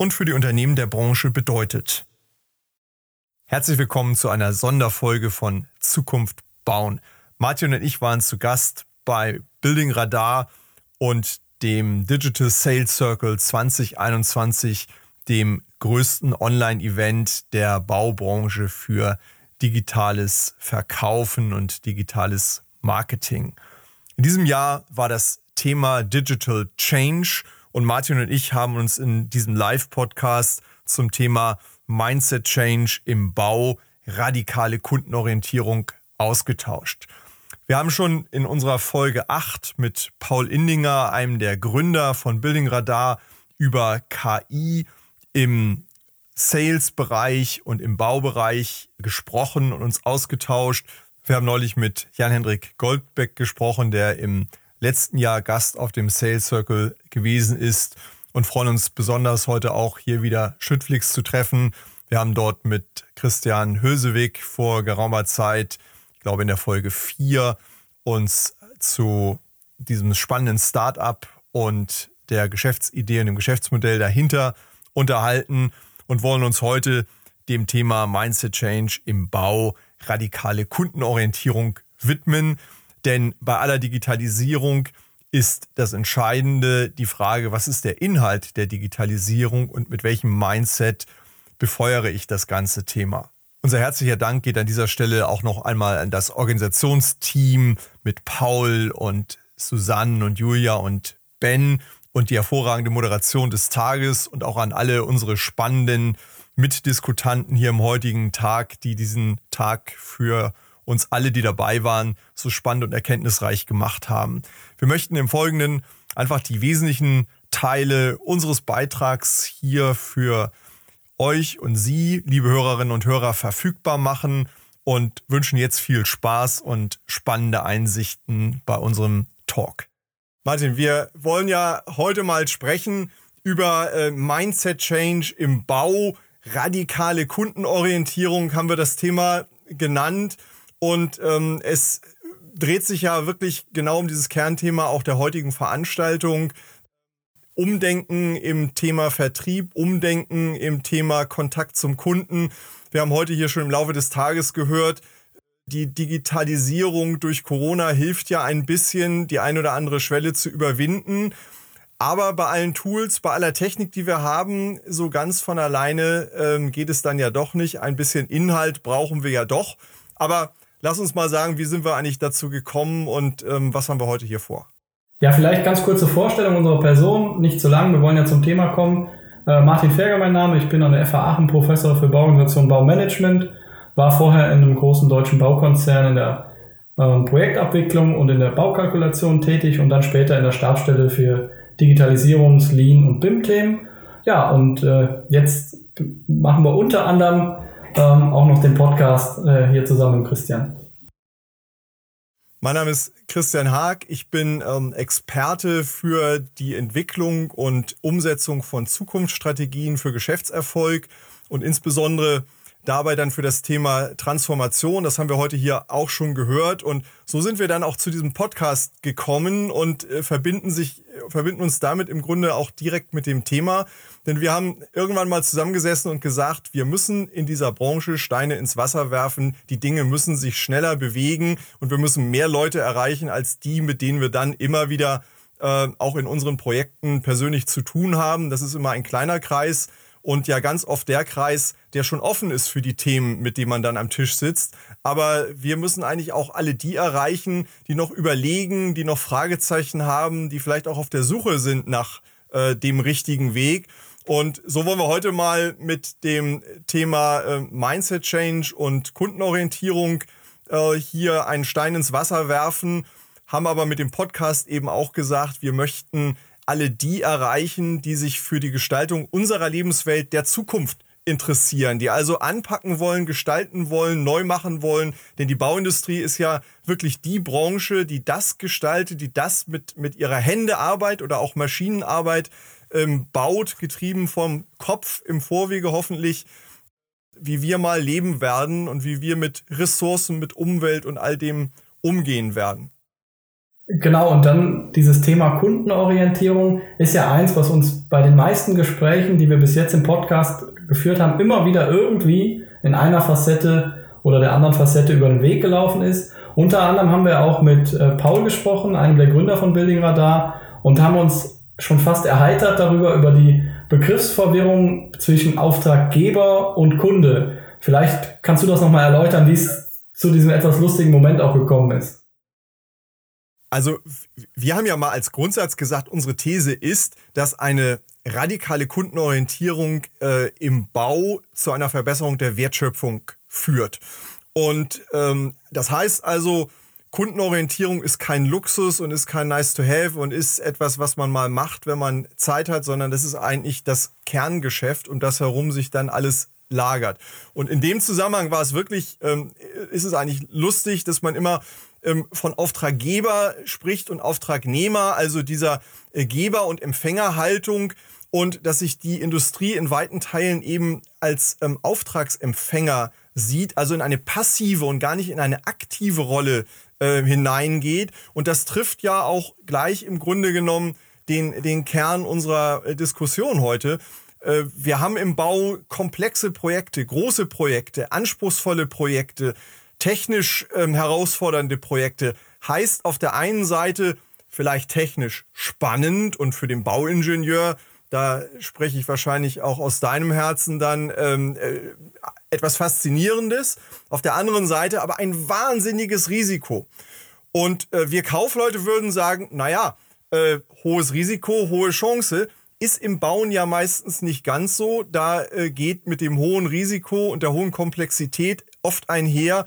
und für die Unternehmen der Branche bedeutet. Herzlich willkommen zu einer Sonderfolge von Zukunft bauen. Martin und ich waren zu Gast bei Building Radar und dem Digital Sales Circle 2021, dem größten Online-Event der Baubranche für digitales Verkaufen und digitales Marketing. In diesem Jahr war das Thema Digital Change und Martin und ich haben uns in diesem Live-Podcast zum Thema Mindset Change im Bau, radikale Kundenorientierung ausgetauscht. Wir haben schon in unserer Folge 8 mit Paul Indinger, einem der Gründer von Building Radar, über KI im Sales-Bereich und im Baubereich gesprochen und uns ausgetauscht. Wir haben neulich mit Jan-Hendrik Goldbeck gesprochen, der im letzten Jahr Gast auf dem Sales Circle gewesen ist und freuen uns besonders heute auch hier wieder Schüttflix zu treffen. Wir haben dort mit Christian Hösewig vor geraumer Zeit, ich glaube in der Folge 4, uns zu diesem spannenden Startup und der Geschäftsidee und dem Geschäftsmodell dahinter unterhalten und wollen uns heute dem Thema Mindset Change im Bau, radikale Kundenorientierung widmen. Denn bei aller Digitalisierung ist das Entscheidende die Frage, was ist der Inhalt der Digitalisierung und mit welchem Mindset befeuere ich das ganze Thema. Unser herzlicher Dank geht an dieser Stelle auch noch einmal an das Organisationsteam mit Paul und Susanne und Julia und Ben und die hervorragende Moderation des Tages und auch an alle unsere spannenden Mitdiskutanten hier im heutigen Tag, die diesen Tag für uns alle, die dabei waren, so spannend und erkenntnisreich gemacht haben. Wir möchten im Folgenden einfach die wesentlichen Teile unseres Beitrags hier für euch und Sie, liebe Hörerinnen und Hörer, verfügbar machen und wünschen jetzt viel Spaß und spannende Einsichten bei unserem Talk. Martin, wir wollen ja heute mal sprechen über äh, Mindset Change im Bau, radikale Kundenorientierung haben wir das Thema genannt. Und ähm, es dreht sich ja wirklich genau um dieses Kernthema auch der heutigen Veranstaltung. Umdenken im Thema Vertrieb, Umdenken im Thema Kontakt zum Kunden. Wir haben heute hier schon im Laufe des Tages gehört, die Digitalisierung durch Corona hilft ja ein bisschen, die ein oder andere Schwelle zu überwinden. Aber bei allen Tools, bei aller Technik, die wir haben, so ganz von alleine ähm, geht es dann ja doch nicht. Ein bisschen Inhalt brauchen wir ja doch. Aber lass uns mal sagen, wie sind wir eigentlich dazu gekommen und ähm, was haben wir heute hier vor? Ja, vielleicht ganz kurze Vorstellung unserer Person, nicht zu lang, wir wollen ja zum Thema kommen. Äh, Martin Ferger mein Name, ich bin an der FH Aachen Professor für Bauorganisation Baumanagement, war vorher in einem großen deutschen Baukonzern in der äh, Projektabwicklung und in der Baukalkulation tätig und dann später in der Stabsstelle für Digitalisierungs-, Lean- und BIM-Themen. Ja, und äh, jetzt machen wir unter anderem ähm, auch noch den Podcast äh, hier zusammen mit Christian. Mein Name ist Christian Haag. Ich bin ähm, Experte für die Entwicklung und Umsetzung von Zukunftsstrategien für Geschäftserfolg und insbesondere dabei dann für das Thema Transformation. Das haben wir heute hier auch schon gehört. Und so sind wir dann auch zu diesem Podcast gekommen und äh, verbinden sich, verbinden uns damit im Grunde auch direkt mit dem Thema. Denn wir haben irgendwann mal zusammengesessen und gesagt, wir müssen in dieser Branche Steine ins Wasser werfen. Die Dinge müssen sich schneller bewegen und wir müssen mehr Leute erreichen als die, mit denen wir dann immer wieder äh, auch in unseren Projekten persönlich zu tun haben. Das ist immer ein kleiner Kreis und ja ganz oft der Kreis, der schon offen ist für die Themen, mit denen man dann am Tisch sitzt. Aber wir müssen eigentlich auch alle die erreichen, die noch überlegen, die noch Fragezeichen haben, die vielleicht auch auf der Suche sind nach äh, dem richtigen Weg. Und so wollen wir heute mal mit dem Thema äh, Mindset Change und Kundenorientierung äh, hier einen Stein ins Wasser werfen, haben aber mit dem Podcast eben auch gesagt, wir möchten alle die erreichen, die sich für die Gestaltung unserer Lebenswelt der Zukunft interessieren, die also anpacken wollen, gestalten wollen, neu machen wollen. Denn die Bauindustrie ist ja wirklich die Branche, die das gestaltet, die das mit, mit ihrer Händearbeit oder auch Maschinenarbeit ähm, baut, getrieben vom Kopf im Vorwege hoffentlich, wie wir mal leben werden und wie wir mit Ressourcen, mit Umwelt und all dem umgehen werden. Genau, und dann dieses Thema Kundenorientierung ist ja eins, was uns bei den meisten Gesprächen, die wir bis jetzt im Podcast geführt haben, immer wieder irgendwie in einer Facette oder der anderen Facette über den Weg gelaufen ist. Unter anderem haben wir auch mit äh, Paul gesprochen, einem der Gründer von Building Radar, und haben uns schon fast erheitert darüber, über die Begriffsverwirrung zwischen Auftraggeber und Kunde. Vielleicht kannst du das nochmal erläutern, wie es zu diesem etwas lustigen Moment auch gekommen ist. Also wir haben ja mal als Grundsatz gesagt, unsere These ist, dass eine radikale Kundenorientierung äh, im Bau zu einer Verbesserung der Wertschöpfung führt. Und ähm, das heißt also, Kundenorientierung ist kein Luxus und ist kein Nice to Have und ist etwas, was man mal macht, wenn man Zeit hat, sondern das ist eigentlich das Kerngeschäft, um das herum sich dann alles lagert. Und in dem Zusammenhang war es wirklich, ähm, ist es eigentlich lustig, dass man immer ähm, von Auftraggeber spricht und Auftragnehmer, also dieser äh, Geber- und Empfängerhaltung und dass sich die Industrie in weiten Teilen eben als ähm, Auftragsempfänger sieht, also in eine passive und gar nicht in eine aktive Rolle äh, hineingeht. Und das trifft ja auch gleich im Grunde genommen den, den Kern unserer äh, Diskussion heute. Äh, wir haben im Bau komplexe Projekte, große Projekte, anspruchsvolle Projekte, technisch ähm, herausfordernde Projekte heißt auf der einen Seite vielleicht technisch spannend und für den Bauingenieur, da spreche ich wahrscheinlich auch aus deinem Herzen dann ähm, äh, etwas Faszinierendes. Auf der anderen Seite aber ein wahnsinniges Risiko. Und äh, wir Kaufleute würden sagen, naja, äh, hohes Risiko, hohe Chance. Ist im Bauen ja meistens nicht ganz so. Da äh, geht mit dem hohen Risiko und der hohen Komplexität oft einher,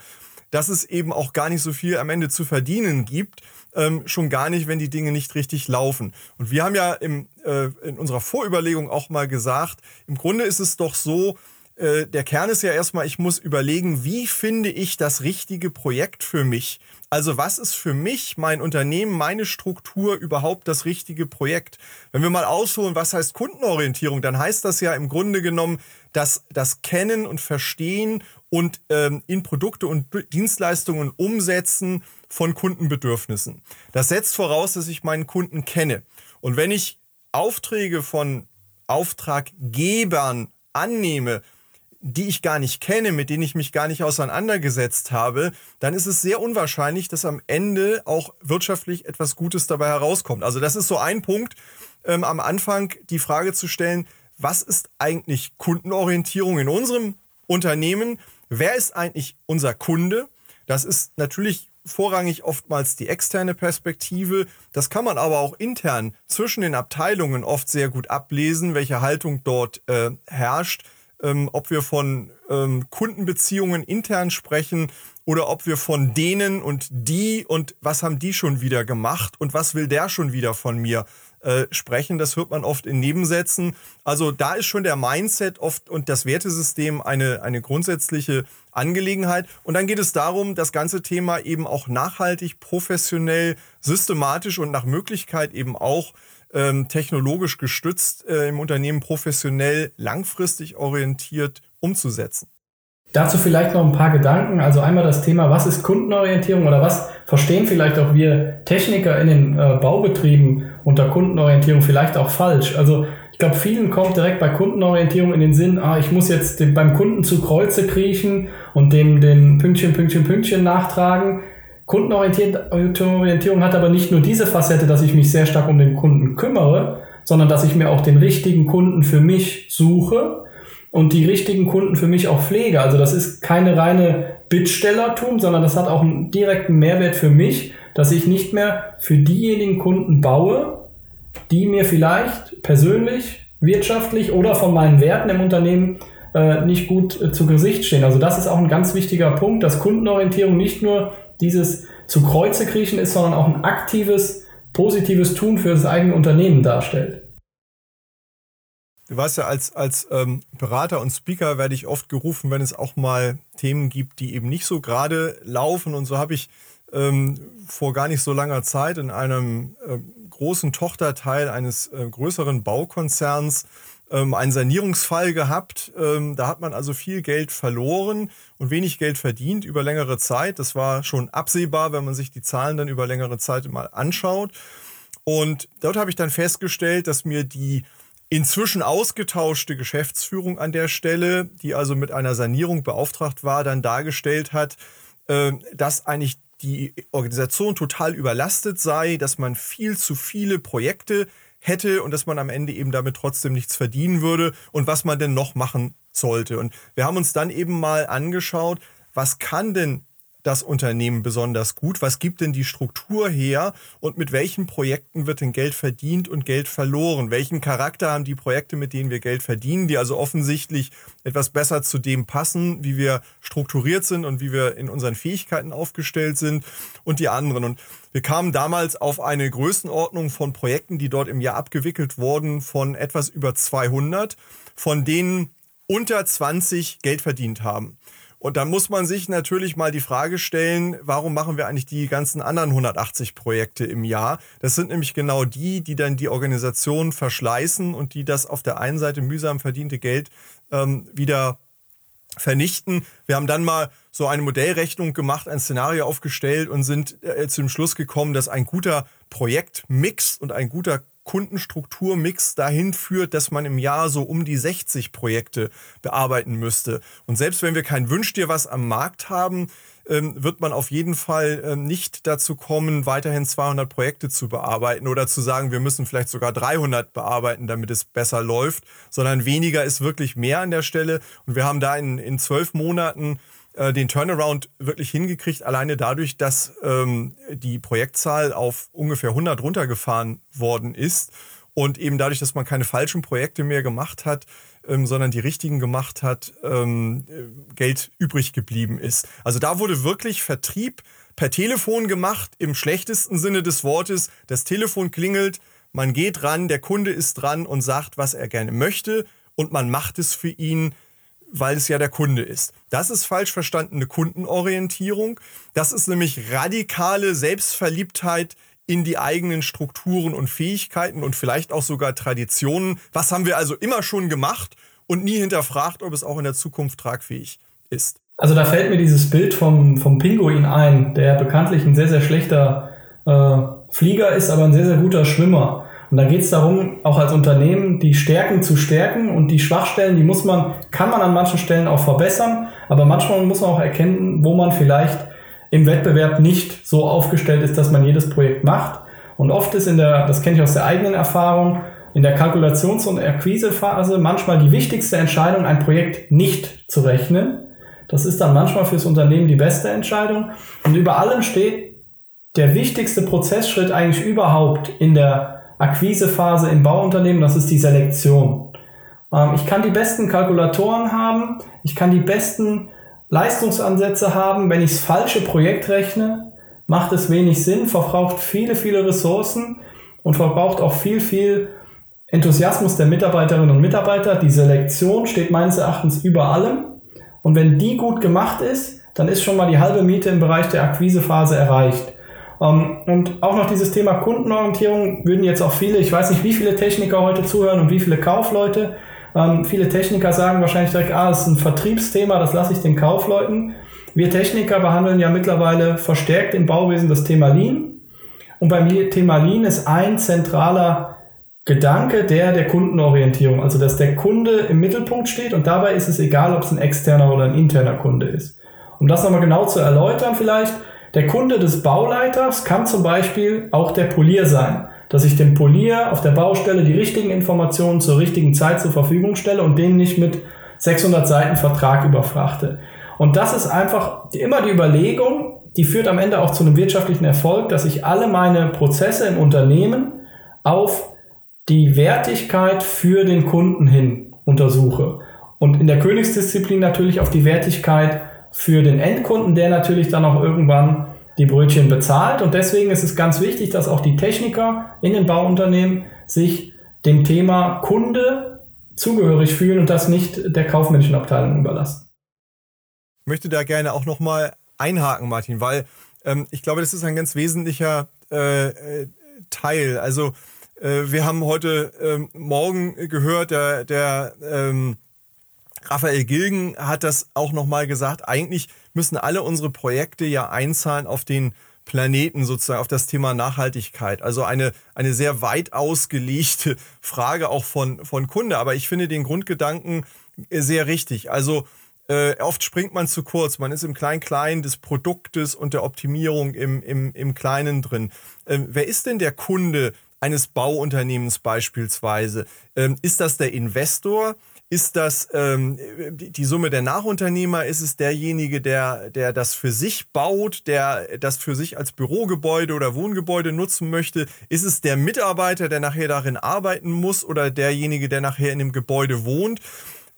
dass es eben auch gar nicht so viel am Ende zu verdienen gibt. Ähm, schon gar nicht, wenn die Dinge nicht richtig laufen. Und wir haben ja im, äh, in unserer Vorüberlegung auch mal gesagt, im Grunde ist es doch so, äh, der Kern ist ja erstmal, ich muss überlegen, wie finde ich das richtige Projekt für mich? Also was ist für mich, mein Unternehmen, meine Struktur überhaupt das richtige Projekt? Wenn wir mal ausholen, was heißt Kundenorientierung, dann heißt das ja im Grunde genommen, dass das Kennen und Verstehen und ähm, in Produkte und Dienstleistungen umsetzen von Kundenbedürfnissen. Das setzt voraus, dass ich meinen Kunden kenne. Und wenn ich Aufträge von Auftraggebern annehme, die ich gar nicht kenne, mit denen ich mich gar nicht auseinandergesetzt habe, dann ist es sehr unwahrscheinlich, dass am Ende auch wirtschaftlich etwas Gutes dabei herauskommt. Also das ist so ein Punkt, ähm, am Anfang die Frage zu stellen, was ist eigentlich Kundenorientierung in unserem Unternehmen? Wer ist eigentlich unser Kunde? Das ist natürlich vorrangig oftmals die externe Perspektive. Das kann man aber auch intern zwischen den Abteilungen oft sehr gut ablesen, welche Haltung dort äh, herrscht. Ähm, ob wir von ähm, Kundenbeziehungen intern sprechen oder ob wir von denen und die und was haben die schon wieder gemacht und was will der schon wieder von mir äh, sprechen. Das hört man oft in Nebensätzen. Also da ist schon der Mindset oft und das Wertesystem eine, eine grundsätzliche Angelegenheit. Und dann geht es darum, das ganze Thema eben auch nachhaltig, professionell, systematisch und nach Möglichkeit eben auch ähm, technologisch gestützt äh, im Unternehmen professionell, langfristig orientiert umzusetzen. Dazu vielleicht noch ein paar Gedanken. Also einmal das Thema, was ist Kundenorientierung oder was verstehen vielleicht auch wir Techniker in den äh, Baubetrieben unter Kundenorientierung vielleicht auch falsch. Also ich glaube, vielen kommt direkt bei Kundenorientierung in den Sinn, ah, ich muss jetzt den, beim Kunden zu Kreuze kriechen und dem den Pünktchen, Pünktchen, Pünktchen nachtragen. Kundenorientierung hat aber nicht nur diese Facette, dass ich mich sehr stark um den Kunden kümmere, sondern dass ich mir auch den richtigen Kunden für mich suche und die richtigen Kunden für mich auch pflege. Also das ist keine reine Bittstellertum, sondern das hat auch einen direkten Mehrwert für mich, dass ich nicht mehr für diejenigen Kunden baue, die mir vielleicht persönlich, wirtschaftlich oder von meinen Werten im Unternehmen äh, nicht gut äh, zu Gesicht stehen. Also das ist auch ein ganz wichtiger Punkt, dass Kundenorientierung nicht nur dieses zu Kreuze kriechen ist, sondern auch ein aktives positives Tun für das eigene Unternehmen darstellt. Du weißt ja, als, als ähm, Berater und Speaker werde ich oft gerufen, wenn es auch mal Themen gibt, die eben nicht so gerade laufen. Und so habe ich ähm, vor gar nicht so langer Zeit in einem äh, großen Tochterteil eines äh, größeren Baukonzerns ähm, einen Sanierungsfall gehabt. Ähm, da hat man also viel Geld verloren und wenig Geld verdient über längere Zeit. Das war schon absehbar, wenn man sich die Zahlen dann über längere Zeit mal anschaut. Und dort habe ich dann festgestellt, dass mir die inzwischen ausgetauschte Geschäftsführung an der Stelle, die also mit einer Sanierung beauftragt war, dann dargestellt hat, äh, dass eigentlich die Organisation total überlastet sei, dass man viel zu viele Projekte hätte und dass man am Ende eben damit trotzdem nichts verdienen würde und was man denn noch machen sollte. Und wir haben uns dann eben mal angeschaut, was kann denn das Unternehmen besonders gut? Was gibt denn die Struktur her? Und mit welchen Projekten wird denn Geld verdient und Geld verloren? Welchen Charakter haben die Projekte, mit denen wir Geld verdienen, die also offensichtlich etwas besser zu dem passen, wie wir strukturiert sind und wie wir in unseren Fähigkeiten aufgestellt sind und die anderen? Und wir kamen damals auf eine Größenordnung von Projekten, die dort im Jahr abgewickelt wurden, von etwas über 200, von denen unter 20 Geld verdient haben. Und dann muss man sich natürlich mal die Frage stellen, warum machen wir eigentlich die ganzen anderen 180 Projekte im Jahr? Das sind nämlich genau die, die dann die Organisation verschleißen und die das auf der einen Seite mühsam verdiente Geld ähm, wieder vernichten. Wir haben dann mal so eine Modellrechnung gemacht, ein Szenario aufgestellt und sind äh, zu dem Schluss gekommen, dass ein guter Projektmix und ein guter Kundenstrukturmix dahin führt, dass man im Jahr so um die 60 Projekte bearbeiten müsste. Und selbst wenn wir kein Wünsch dir was am Markt haben, ähm, wird man auf jeden Fall ähm, nicht dazu kommen, weiterhin 200 Projekte zu bearbeiten oder zu sagen, wir müssen vielleicht sogar 300 bearbeiten, damit es besser läuft, sondern weniger ist wirklich mehr an der Stelle. Und wir haben da in, in zwölf Monaten äh, den Turnaround wirklich hingekriegt, alleine dadurch, dass ähm, die Projektzahl auf ungefähr 100 runtergefahren worden ist und eben dadurch, dass man keine falschen Projekte mehr gemacht hat, ähm, sondern die richtigen gemacht hat, ähm, Geld übrig geblieben ist. Also da wurde wirklich Vertrieb per Telefon gemacht, im schlechtesten Sinne des Wortes. Das Telefon klingelt, man geht ran, der Kunde ist dran und sagt, was er gerne möchte und man macht es für ihn weil es ja der Kunde ist. Das ist falsch verstandene Kundenorientierung. Das ist nämlich radikale Selbstverliebtheit in die eigenen Strukturen und Fähigkeiten und vielleicht auch sogar Traditionen. Was haben wir also immer schon gemacht und nie hinterfragt, ob es auch in der Zukunft tragfähig ist? Also da fällt mir dieses Bild vom, vom Pinguin ein, der bekanntlich ein sehr, sehr schlechter äh, Flieger ist, aber ein sehr, sehr guter Schwimmer. Und da geht es darum, auch als Unternehmen die Stärken zu stärken und die Schwachstellen, die muss man, kann man an manchen Stellen auch verbessern, aber manchmal muss man auch erkennen, wo man vielleicht im Wettbewerb nicht so aufgestellt ist, dass man jedes Projekt macht. Und oft ist in der, das kenne ich aus der eigenen Erfahrung, in der Kalkulations- und Akquisephase manchmal die wichtigste Entscheidung, ein Projekt nicht zu rechnen. Das ist dann manchmal fürs Unternehmen die beste Entscheidung. Und über allem steht der wichtigste Prozessschritt eigentlich überhaupt in der Akquisephase im Bauunternehmen, das ist die Selektion. Ähm, ich kann die besten Kalkulatoren haben, ich kann die besten Leistungsansätze haben, wenn ich das falsche Projekt rechne, macht es wenig Sinn, verbraucht viele, viele Ressourcen und verbraucht auch viel, viel Enthusiasmus der Mitarbeiterinnen und Mitarbeiter. Die Selektion steht meines Erachtens über allem. Und wenn die gut gemacht ist, dann ist schon mal die halbe Miete im Bereich der Akquisephase erreicht. Ähm, und auch noch dieses Thema Kundenorientierung würden jetzt auch viele, ich weiß nicht, wie viele Techniker heute zuhören und wie viele Kaufleute. Ähm, viele Techniker sagen wahrscheinlich direkt, ah, das ist ein Vertriebsthema, das lasse ich den Kaufleuten. Wir Techniker behandeln ja mittlerweile verstärkt im Bauwesen das Thema Lean. Und beim Thema Lean ist ein zentraler Gedanke der der Kundenorientierung, also dass der Kunde im Mittelpunkt steht und dabei ist es egal, ob es ein externer oder ein interner Kunde ist. Um das nochmal genau zu erläutern vielleicht, der Kunde des Bauleiters kann zum Beispiel auch der Polier sein, dass ich dem Polier auf der Baustelle die richtigen Informationen zur richtigen Zeit zur Verfügung stelle und den nicht mit 600 Seiten Vertrag überfrachte. Und das ist einfach immer die Überlegung, die führt am Ende auch zu einem wirtschaftlichen Erfolg, dass ich alle meine Prozesse im Unternehmen auf die Wertigkeit für den Kunden hin untersuche. Und in der Königsdisziplin natürlich auf die Wertigkeit für den Endkunden, der natürlich dann auch irgendwann die Brötchen bezahlt. Und deswegen ist es ganz wichtig, dass auch die Techniker in den Bauunternehmen sich dem Thema Kunde zugehörig fühlen und das nicht der kaufmännischen Abteilung überlassen. Ich möchte da gerne auch nochmal einhaken, Martin, weil ähm, ich glaube, das ist ein ganz wesentlicher äh, äh Teil. Also äh, wir haben heute ähm, Morgen gehört, der, der ähm, Raphael Gilgen hat das auch nochmal gesagt. Eigentlich müssen alle unsere Projekte ja einzahlen auf den Planeten sozusagen, auf das Thema Nachhaltigkeit. Also eine, eine sehr weit ausgelegte Frage auch von, von Kunde. Aber ich finde den Grundgedanken sehr richtig. Also äh, oft springt man zu kurz. Man ist im Klein-Klein des Produktes und der Optimierung im, im, im Kleinen drin. Ähm, wer ist denn der Kunde eines Bauunternehmens beispielsweise? Ähm, ist das der Investor? Ist das ähm, die Summe der Nachunternehmer? Ist es derjenige, der, der das für sich baut, der das für sich als Bürogebäude oder Wohngebäude nutzen möchte? Ist es der Mitarbeiter, der nachher darin arbeiten muss oder derjenige, der nachher in dem Gebäude wohnt?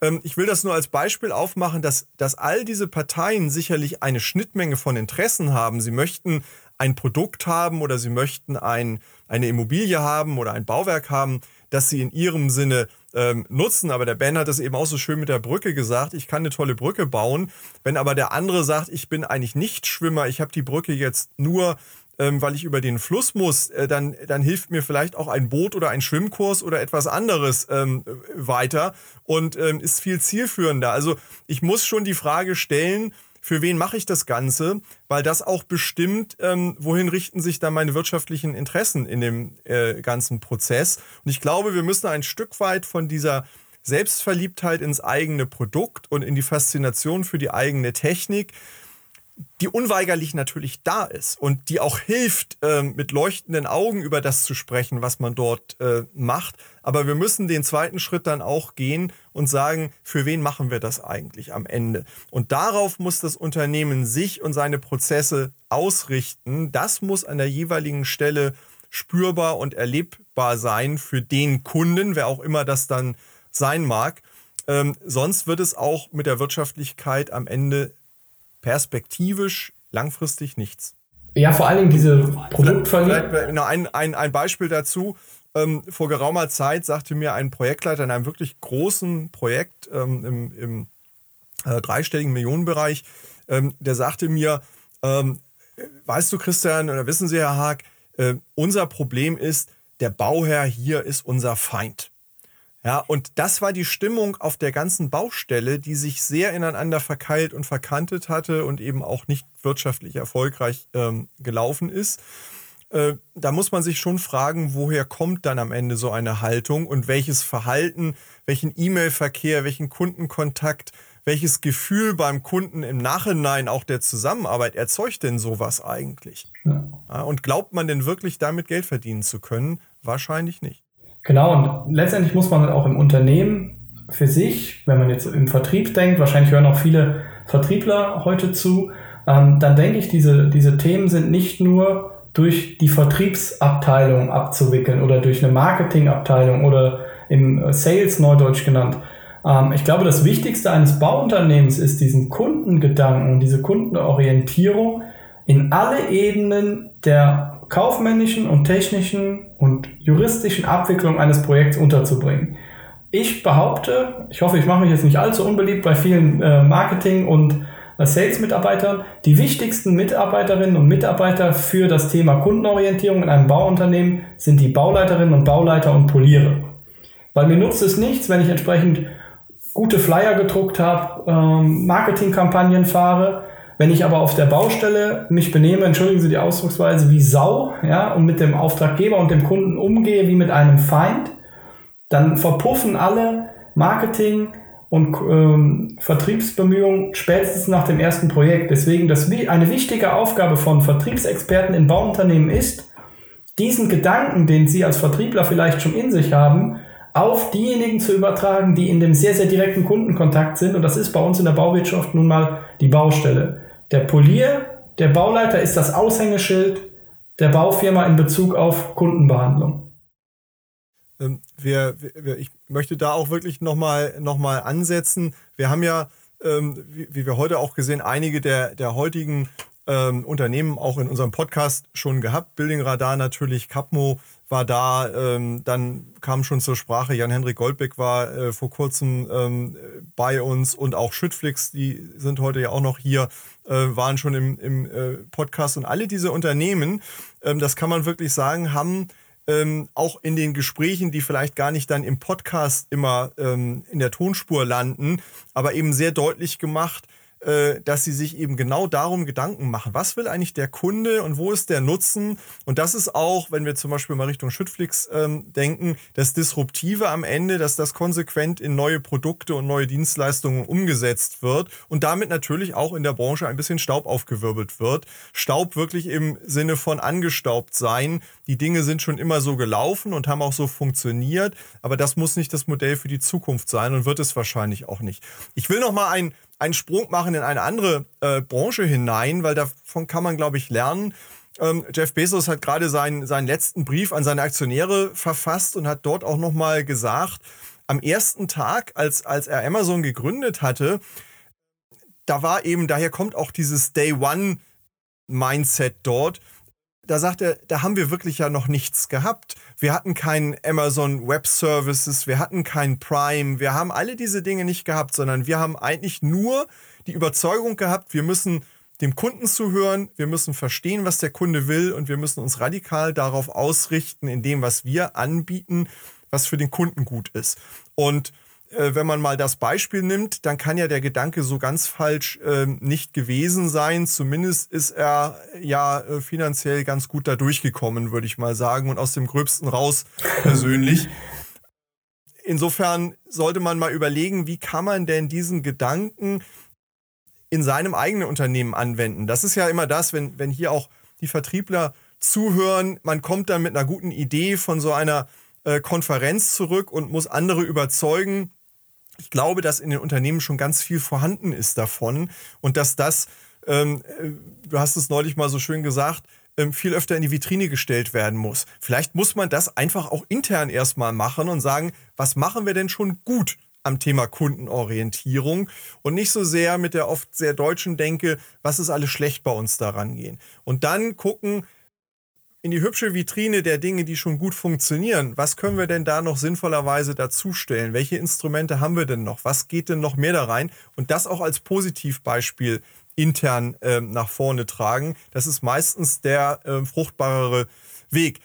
Ähm, ich will das nur als Beispiel aufmachen, dass, dass all diese Parteien sicherlich eine Schnittmenge von Interessen haben. Sie möchten ein Produkt haben oder sie möchten ein, eine Immobilie haben oder ein Bauwerk haben, das sie in ihrem Sinne ähm, nutzen. Aber der Ben hat das eben auch so schön mit der Brücke gesagt. Ich kann eine tolle Brücke bauen. Wenn aber der andere sagt, ich bin eigentlich nicht Schwimmer, ich habe die Brücke jetzt nur ähm, weil ich über den Fluss muss, äh, dann, dann hilft mir vielleicht auch ein Boot oder ein Schwimmkurs oder etwas anderes ähm, weiter und ähm, ist viel zielführender. Also ich muss schon die Frage stellen, für wen mache ich das Ganze, weil das auch bestimmt, ähm, wohin richten sich dann meine wirtschaftlichen Interessen in dem äh, ganzen Prozess. Und ich glaube, wir müssen ein Stück weit von dieser Selbstverliebtheit ins eigene Produkt und in die Faszination für die eigene Technik die unweigerlich natürlich da ist und die auch hilft, äh, mit leuchtenden Augen über das zu sprechen, was man dort äh, macht. Aber wir müssen den zweiten Schritt dann auch gehen und sagen, für wen machen wir das eigentlich am Ende? Und darauf muss das Unternehmen sich und seine Prozesse ausrichten. Das muss an der jeweiligen Stelle spürbar und erlebbar sein für den Kunden, wer auch immer das dann sein mag. Ähm, sonst wird es auch mit der Wirtschaftlichkeit am Ende perspektivisch langfristig nichts. Ja, vor allem diese Produktverlieferung. Ein, ein, ein Beispiel dazu. Ähm, vor geraumer Zeit sagte mir ein Projektleiter in einem wirklich großen Projekt ähm, im, im äh, dreistelligen Millionenbereich, ähm, der sagte mir, ähm, weißt du Christian oder wissen Sie Herr Haag, äh, unser Problem ist, der Bauherr hier ist unser Feind. Ja, und das war die Stimmung auf der ganzen Baustelle, die sich sehr ineinander verkeilt und verkantet hatte und eben auch nicht wirtschaftlich erfolgreich ähm, gelaufen ist. Äh, da muss man sich schon fragen, woher kommt dann am Ende so eine Haltung und welches Verhalten, welchen E-Mail-Verkehr, welchen Kundenkontakt, welches Gefühl beim Kunden im Nachhinein auch der Zusammenarbeit erzeugt denn sowas eigentlich? Ja, und glaubt man denn wirklich damit Geld verdienen zu können? Wahrscheinlich nicht. Genau, und letztendlich muss man auch im Unternehmen für sich, wenn man jetzt im Vertrieb denkt, wahrscheinlich hören auch viele Vertriebler heute zu, ähm, dann denke ich, diese, diese Themen sind nicht nur durch die Vertriebsabteilung abzuwickeln oder durch eine Marketingabteilung oder im Sales Neudeutsch genannt. Ähm, ich glaube, das Wichtigste eines Bauunternehmens ist diesen Kundengedanken, diese Kundenorientierung in alle Ebenen der kaufmännischen und technischen und juristischen Abwicklung eines Projekts unterzubringen. Ich behaupte, ich hoffe, ich mache mich jetzt nicht allzu unbeliebt bei vielen äh, Marketing- und äh, Sales-Mitarbeitern, die wichtigsten Mitarbeiterinnen und Mitarbeiter für das Thema Kundenorientierung in einem Bauunternehmen sind die Bauleiterinnen und Bauleiter und Poliere. Weil mir nutzt es nichts, wenn ich entsprechend gute Flyer gedruckt habe, ähm, Marketingkampagnen fahre, wenn ich aber auf der Baustelle mich benehme, entschuldigen Sie die Ausdrucksweise, wie Sau, ja, und mit dem Auftraggeber und dem Kunden umgehe wie mit einem Feind, dann verpuffen alle Marketing und ähm, Vertriebsbemühungen spätestens nach dem ersten Projekt. Deswegen das, eine wichtige Aufgabe von Vertriebsexperten in Bauunternehmen ist, diesen Gedanken, den Sie als Vertriebler vielleicht schon in sich haben, auf diejenigen zu übertragen, die in dem sehr, sehr direkten Kundenkontakt sind. Und das ist bei uns in der Bauwirtschaft nun mal die Baustelle. Der Polier, der Bauleiter ist das Aushängeschild der Baufirma in Bezug auf Kundenbehandlung. Ähm, wir, wir, ich möchte da auch wirklich nochmal noch mal ansetzen. Wir haben ja, ähm, wie, wir heute auch gesehen, einige der, der heutigen ähm, Unternehmen auch in unserem Podcast schon gehabt. Building Radar natürlich, Capmo war da, ähm, dann kam schon zur Sprache, Jan-Henrik Goldbeck war äh, vor kurzem ähm, bei uns und auch Schüttflix, die sind heute ja auch noch hier, äh, waren schon im, im äh, Podcast und alle diese Unternehmen, ähm, das kann man wirklich sagen, haben ähm, auch in den Gesprächen, die vielleicht gar nicht dann im Podcast immer ähm, in der Tonspur landen, aber eben sehr deutlich gemacht, dass sie sich eben genau darum Gedanken machen. Was will eigentlich der Kunde und wo ist der Nutzen? Und das ist auch, wenn wir zum Beispiel mal Richtung Schüttflix ähm, denken, das Disruptive am Ende, dass das konsequent in neue Produkte und neue Dienstleistungen umgesetzt wird und damit natürlich auch in der Branche ein bisschen Staub aufgewirbelt wird. Staub wirklich im Sinne von angestaubt sein. Die Dinge sind schon immer so gelaufen und haben auch so funktioniert, aber das muss nicht das Modell für die Zukunft sein und wird es wahrscheinlich auch nicht. Ich will noch mal ein einen Sprung machen in eine andere äh, Branche hinein, weil davon kann man, glaube ich, lernen. Ähm, Jeff Bezos hat gerade seinen, seinen letzten Brief an seine Aktionäre verfasst und hat dort auch nochmal gesagt, am ersten Tag, als, als er Amazon gegründet hatte, da war eben, daher kommt auch dieses Day One Mindset dort, da sagt er, da haben wir wirklich ja noch nichts gehabt. Wir hatten keinen Amazon Web Services, wir hatten keinen Prime, wir haben alle diese Dinge nicht gehabt, sondern wir haben eigentlich nur die Überzeugung gehabt, wir müssen dem Kunden zuhören, wir müssen verstehen, was der Kunde will und wir müssen uns radikal darauf ausrichten, in dem, was wir anbieten, was für den Kunden gut ist. Und wenn man mal das Beispiel nimmt, dann kann ja der Gedanke so ganz falsch äh, nicht gewesen sein. Zumindest ist er ja äh, finanziell ganz gut da durchgekommen, würde ich mal sagen, und aus dem Gröbsten raus persönlich. Insofern sollte man mal überlegen, wie kann man denn diesen Gedanken in seinem eigenen Unternehmen anwenden. Das ist ja immer das, wenn, wenn hier auch die Vertriebler zuhören, man kommt dann mit einer guten Idee von so einer äh, Konferenz zurück und muss andere überzeugen, ich glaube, dass in den Unternehmen schon ganz viel vorhanden ist davon und dass das, ähm, äh, du hast es neulich mal so schön gesagt, ähm, viel öfter in die Vitrine gestellt werden muss. Vielleicht muss man das einfach auch intern erstmal machen und sagen, was machen wir denn schon gut am Thema Kundenorientierung und nicht so sehr mit der oft sehr deutschen Denke, was ist alles schlecht bei uns daran gehen. Und dann gucken, in die hübsche Vitrine der Dinge, die schon gut funktionieren, was können wir denn da noch sinnvollerweise dazustellen? Welche Instrumente haben wir denn noch? Was geht denn noch mehr da rein? Und das auch als Positivbeispiel intern äh, nach vorne tragen. Das ist meistens der äh, fruchtbarere Weg.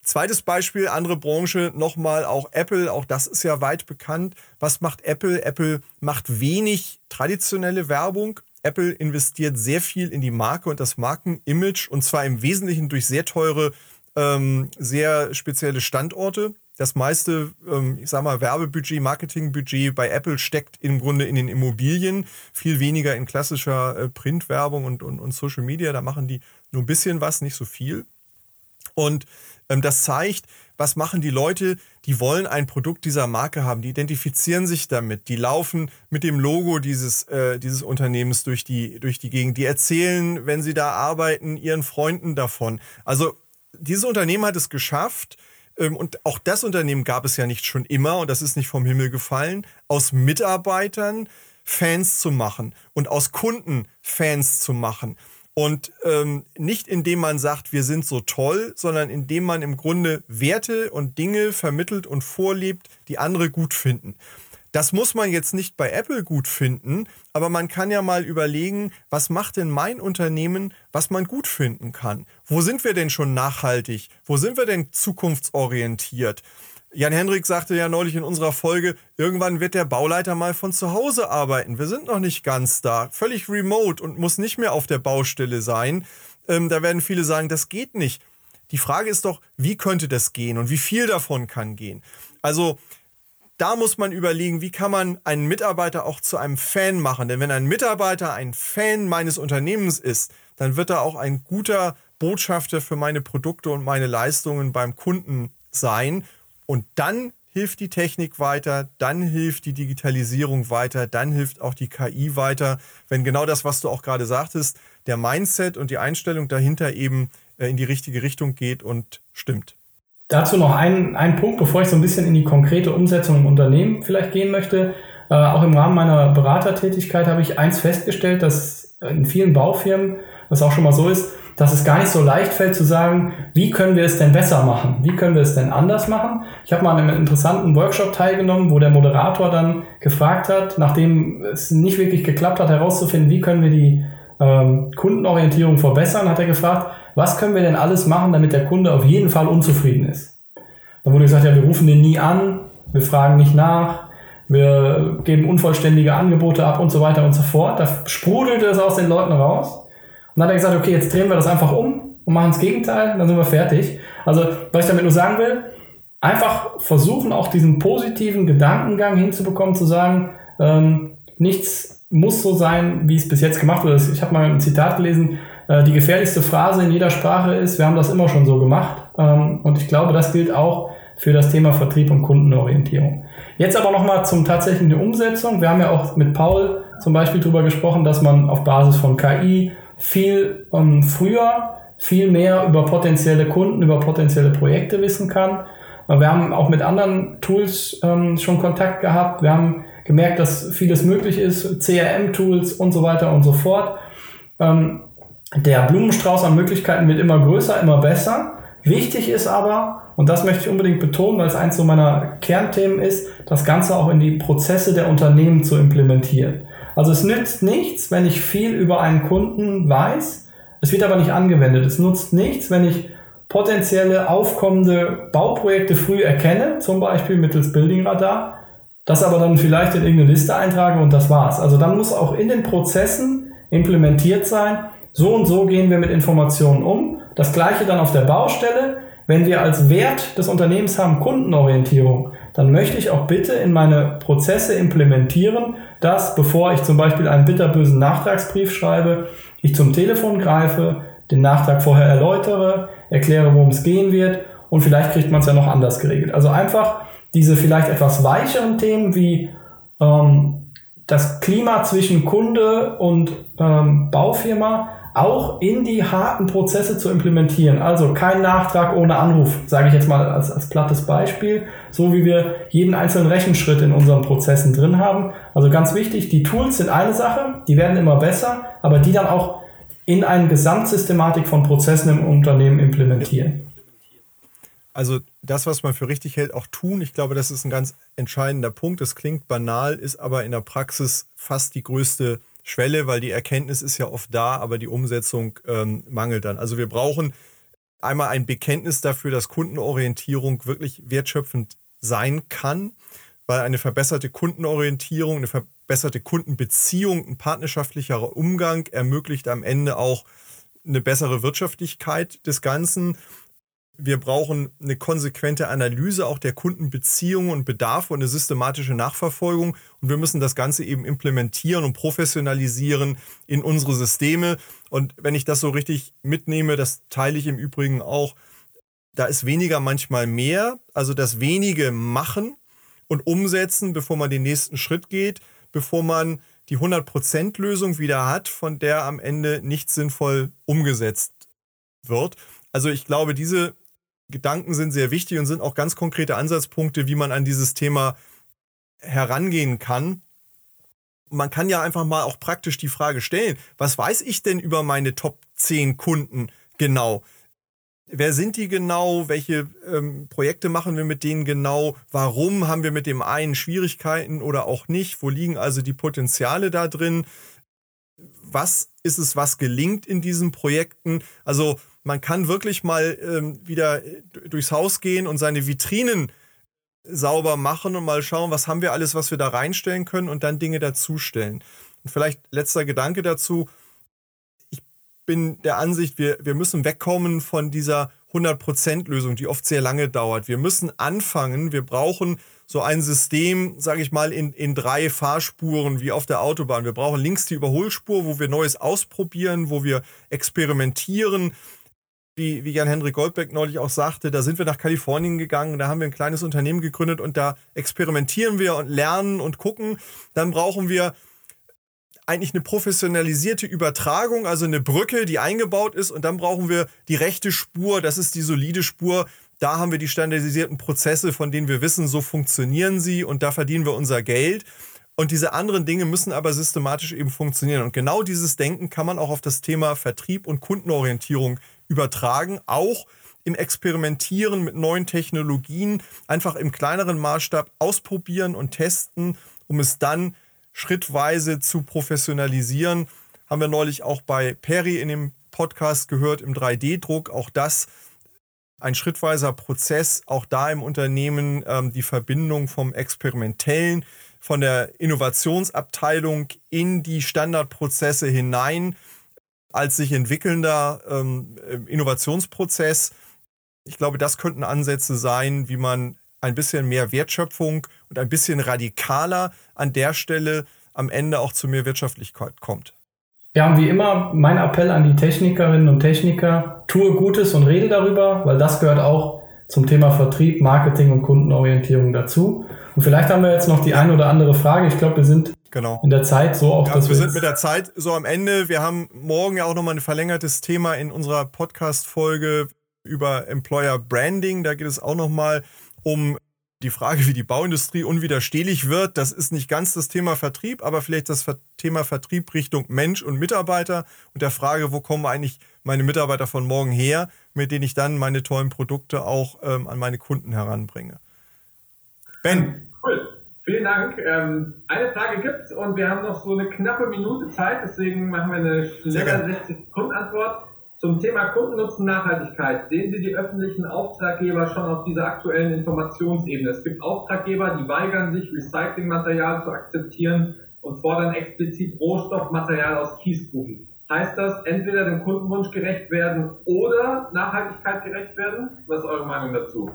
Zweites Beispiel, andere Branche, nochmal auch Apple, auch das ist ja weit bekannt. Was macht Apple? Apple macht wenig traditionelle Werbung, Apple investiert sehr viel in die Marke und das Markenimage und zwar im Wesentlichen durch sehr teure, ähm, sehr spezielle Standorte. Das meiste, ähm, ich sag mal, Werbebudget, Marketingbudget bei Apple steckt im Grunde in den Immobilien, viel weniger in klassischer äh, Printwerbung und, und, und Social Media. Da machen die nur ein bisschen was, nicht so viel. Und ähm, das zeigt, was machen die Leute, die wollen ein Produkt dieser Marke haben, die identifizieren sich damit, die laufen mit dem Logo dieses, äh, dieses Unternehmens durch die, durch die Gegend, die erzählen, wenn sie da arbeiten, ihren Freunden davon. Also dieses Unternehmen hat es geschafft, ähm, und auch das Unternehmen gab es ja nicht schon immer, und das ist nicht vom Himmel gefallen, aus Mitarbeitern Fans zu machen und aus Kunden Fans zu machen. Und ähm, nicht indem man sagt, wir sind so toll, sondern indem man im Grunde Werte und Dinge vermittelt und vorlebt, die andere gut finden. Das muss man jetzt nicht bei Apple gut finden, aber man kann ja mal überlegen, was macht denn mein Unternehmen, was man gut finden kann? Wo sind wir denn schon nachhaltig? Wo sind wir denn zukunftsorientiert? Jan Hendrik sagte ja neulich in unserer Folge, irgendwann wird der Bauleiter mal von zu Hause arbeiten. Wir sind noch nicht ganz da, völlig remote und muss nicht mehr auf der Baustelle sein. Ähm, da werden viele sagen, das geht nicht. Die Frage ist doch, wie könnte das gehen und wie viel davon kann gehen? Also da muss man überlegen, wie kann man einen Mitarbeiter auch zu einem Fan machen. Denn wenn ein Mitarbeiter ein Fan meines Unternehmens ist, dann wird er auch ein guter Botschafter für meine Produkte und meine Leistungen beim Kunden sein. Und dann hilft die Technik weiter, dann hilft die Digitalisierung weiter, dann hilft auch die KI weiter, wenn genau das, was du auch gerade sagtest, der Mindset und die Einstellung dahinter eben äh, in die richtige Richtung geht und stimmt. Dazu noch ein, ein Punkt, bevor ich so ein bisschen in die konkrete Umsetzung im Unternehmen vielleicht gehen möchte. Äh, auch im Rahmen meiner Beratertätigkeit habe ich eins festgestellt, dass in vielen Baufirmen es auch schon mal so ist, dass es gar nicht so leicht fällt zu sagen, wie können wir es denn besser machen? Wie können wir es denn anders machen? Ich habe mal an einem interessanten Workshop teilgenommen, wo der Moderator dann gefragt hat, nachdem es nicht wirklich geklappt hat, herauszufinden, wie können wir die ähm, Kundenorientierung verbessern, hat er gefragt, was können wir denn alles machen, damit der Kunde auf jeden Fall unzufrieden ist? Dann wurde gesagt, ja, wir rufen den nie an, wir fragen nicht nach, wir geben unvollständige Angebote ab und so weiter und so fort. Da sprudelte es aus den Leuten raus. Dann hat er gesagt, okay, jetzt drehen wir das einfach um und machen das Gegenteil, dann sind wir fertig. Also, was ich damit nur sagen will, einfach versuchen, auch diesen positiven Gedankengang hinzubekommen, zu sagen, ähm, nichts muss so sein, wie es bis jetzt gemacht wurde. Ich habe mal ein Zitat gelesen, äh, die gefährlichste Phrase in jeder Sprache ist, wir haben das immer schon so gemacht. Ähm, und ich glaube, das gilt auch für das Thema Vertrieb und Kundenorientierung. Jetzt aber nochmal zum tatsächlichen Umsetzung. Wir haben ja auch mit Paul zum Beispiel darüber gesprochen, dass man auf Basis von KI viel ähm, früher, viel mehr über potenzielle Kunden, über potenzielle Projekte wissen kann. Wir haben auch mit anderen Tools ähm, schon Kontakt gehabt. Wir haben gemerkt, dass vieles möglich ist, CRM-Tools und so weiter und so fort. Ähm, der Blumenstrauß an Möglichkeiten wird immer größer, immer besser. Wichtig ist aber, und das möchte ich unbedingt betonen, weil es eins so meiner Kernthemen ist, das Ganze auch in die Prozesse der Unternehmen zu implementieren. Also es nützt nichts, wenn ich viel über einen Kunden weiß, es wird aber nicht angewendet. Es nutzt nichts, wenn ich potenzielle aufkommende Bauprojekte früh erkenne, zum Beispiel mittels Building Radar, das aber dann vielleicht in irgendeine Liste eintrage und das war's. Also dann muss auch in den Prozessen implementiert sein, so und so gehen wir mit Informationen um. Das gleiche dann auf der Baustelle. Wenn wir als Wert des Unternehmens haben Kundenorientierung, dann möchte ich auch bitte in meine Prozesse implementieren, dass bevor ich zum Beispiel einen bitterbösen Nachtragsbrief schreibe, ich zum Telefon greife, den Nachtrag vorher erläutere, erkläre, worum es gehen wird und vielleicht kriegt man es ja noch anders geregelt. Also einfach diese vielleicht etwas weicheren Themen wie ähm, das Klima zwischen Kunde und ähm, Baufirma auch in die harten Prozesse zu implementieren. Also kein Nachtrag ohne Anruf, sage ich jetzt mal als, als plattes Beispiel, so wie wir jeden einzelnen Rechenschritt in unseren Prozessen drin haben. Also ganz wichtig, die Tools sind eine Sache, die werden immer besser, aber die dann auch in eine Gesamtsystematik von Prozessen im Unternehmen implementieren. Also das, was man für richtig hält, auch tun. Ich glaube, das ist ein ganz entscheidender Punkt. Das klingt banal, ist aber in der Praxis fast die größte Schwelle, weil die Erkenntnis ist ja oft da, aber die Umsetzung ähm, mangelt dann. Also wir brauchen einmal ein Bekenntnis dafür, dass Kundenorientierung wirklich wertschöpfend sein kann, weil eine verbesserte Kundenorientierung, eine verbesserte Kundenbeziehung, ein partnerschaftlicherer Umgang ermöglicht am Ende auch eine bessere Wirtschaftlichkeit des Ganzen wir brauchen eine konsequente Analyse auch der Kundenbeziehungen und Bedarfe und eine systematische Nachverfolgung. Und wir müssen das Ganze eben implementieren und professionalisieren in unsere Systeme. Und wenn ich das so richtig mitnehme, das teile ich im Übrigen auch, da ist weniger manchmal mehr. Also das wenige machen und umsetzen, bevor man den nächsten Schritt geht, bevor man die 100%-Lösung wieder hat, von der am Ende nicht sinnvoll umgesetzt wird. Also ich glaube, diese Gedanken sind sehr wichtig und sind auch ganz konkrete Ansatzpunkte, wie man an dieses Thema herangehen kann. Man kann ja einfach mal auch praktisch die Frage stellen, was weiß ich denn über meine Top 10 Kunden genau? Wer sind die genau? Welche ähm, Projekte machen wir mit denen genau? Warum haben wir mit dem einen Schwierigkeiten oder auch nicht? Wo liegen also die Potenziale da drin? Was ist es, was gelingt in diesen Projekten? Also man kann wirklich mal ähm, wieder äh, durchs Haus gehen und seine Vitrinen sauber machen und mal schauen, was haben wir alles, was wir da reinstellen können und dann Dinge dazustellen. Und vielleicht letzter Gedanke dazu. Ich bin der Ansicht, wir, wir müssen wegkommen von dieser 100%-Lösung, die oft sehr lange dauert. Wir müssen anfangen, wir brauchen so ein System, sage ich mal, in, in drei Fahrspuren wie auf der Autobahn. Wir brauchen links die Überholspur, wo wir Neues ausprobieren, wo wir experimentieren, wie, wie Jan-Henrik Goldbeck neulich auch sagte, da sind wir nach Kalifornien gegangen, da haben wir ein kleines Unternehmen gegründet und da experimentieren wir und lernen und gucken. Dann brauchen wir eigentlich eine professionalisierte Übertragung, also eine Brücke, die eingebaut ist und dann brauchen wir die rechte Spur, das ist die solide Spur. Da haben wir die standardisierten Prozesse, von denen wir wissen, so funktionieren sie und da verdienen wir unser Geld. Und diese anderen Dinge müssen aber systematisch eben funktionieren. Und genau dieses Denken kann man auch auf das Thema Vertrieb und Kundenorientierung übertragen, auch im Experimentieren mit neuen Technologien, einfach im kleineren Maßstab ausprobieren und testen, um es dann schrittweise zu professionalisieren. Haben wir neulich auch bei Perry in dem Podcast gehört, im 3D-Druck. Auch das ein schrittweiser Prozess, auch da im Unternehmen ähm, die Verbindung vom Experimentellen von der Innovationsabteilung in die Standardprozesse hinein als sich entwickelnder ähm, Innovationsprozess. Ich glaube, das könnten Ansätze sein, wie man ein bisschen mehr Wertschöpfung und ein bisschen radikaler an der Stelle am Ende auch zu mehr Wirtschaftlichkeit kommt. Ja, und wie immer mein Appell an die Technikerinnen und Techniker, tue Gutes und rede darüber, weil das gehört auch zum Thema Vertrieb, Marketing und Kundenorientierung dazu. Und vielleicht haben wir jetzt noch die eine oder andere Frage. Ich glaube, wir sind genau. in der Zeit so auch, ja, dass wir, wir sind mit der Zeit so am Ende. Wir haben morgen ja auch nochmal ein verlängertes Thema in unserer Podcast-Folge über Employer Branding. Da geht es auch nochmal um die Frage, wie die Bauindustrie unwiderstehlich wird. Das ist nicht ganz das Thema Vertrieb, aber vielleicht das Thema Vertrieb Richtung Mensch und Mitarbeiter und der Frage, wo kommen eigentlich meine Mitarbeiter von morgen her, mit denen ich dann meine tollen Produkte auch ähm, an meine Kunden heranbringe. Ben. Vielen Dank. Ähm, eine Frage gibt's und wir haben noch so eine knappe Minute Zeit, deswegen machen wir eine schnelle 60 Sekunden Antwort. Zum Thema Kundennutzen Nachhaltigkeit sehen Sie die öffentlichen Auftraggeber schon auf dieser aktuellen Informationsebene. Es gibt Auftraggeber, die weigern sich, Recyclingmaterial zu akzeptieren und fordern explizit Rohstoffmaterial aus Kiesgruben. Heißt das, entweder dem Kundenwunsch gerecht werden oder Nachhaltigkeit gerecht werden? Was ist eure Meinung dazu?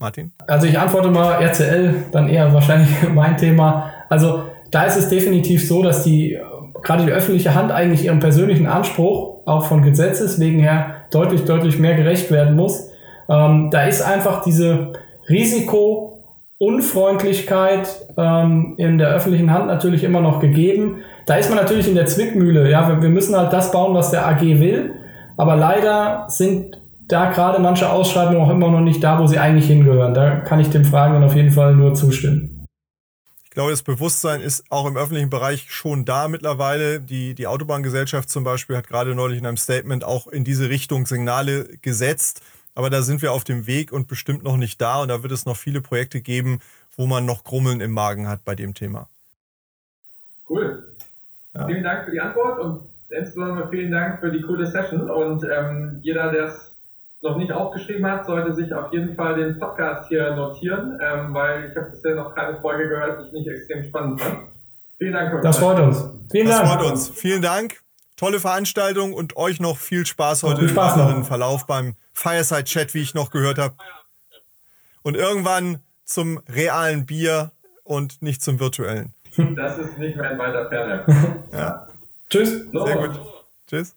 Martin? Also ich antworte mal RCL, dann eher wahrscheinlich mein Thema. Also da ist es definitiv so, dass die gerade die öffentliche Hand eigentlich ihrem persönlichen Anspruch auch von Gesetzes wegen her deutlich, deutlich mehr gerecht werden muss. Ähm, da ist einfach diese Risikounfreundlichkeit ähm, in der öffentlichen Hand natürlich immer noch gegeben. Da ist man natürlich in der Zwickmühle. Ja, wir, wir müssen halt das bauen, was der AG will. Aber leider sind da gerade manche Ausschreibungen auch immer noch nicht da, wo sie eigentlich hingehören. Da kann ich dem Fragen auf jeden Fall nur zustimmen. Ich glaube, das Bewusstsein ist auch im öffentlichen Bereich schon da mittlerweile. Die, die Autobahngesellschaft zum Beispiel hat gerade neulich in einem Statement auch in diese Richtung Signale gesetzt. Aber da sind wir auf dem Weg und bestimmt noch nicht da. Und da wird es noch viele Projekte geben, wo man noch Grummeln im Magen hat bei dem Thema. Cool. Ja. Vielen Dank für die Antwort und insbesondere vielen Dank für die coole Session. Und ähm, jeder, der es noch nicht aufgeschrieben hat, sollte sich auf jeden Fall den Podcast hier notieren, ähm, weil ich habe bisher noch keine Folge gehört, die ich nicht extrem spannend fand. Vielen Dank. Das freut uns. Vielen das Dank. Das freut uns. Vielen Dank. Tolle Veranstaltung und euch noch viel Spaß heute viel Spaß im weiteren Verlauf beim Fireside Chat, wie ich noch gehört habe. Und irgendwann zum realen Bier und nicht zum virtuellen. Das ist nicht mehr in weiter Ferne. ja. Tschüss. Sehr gut. Tschüss.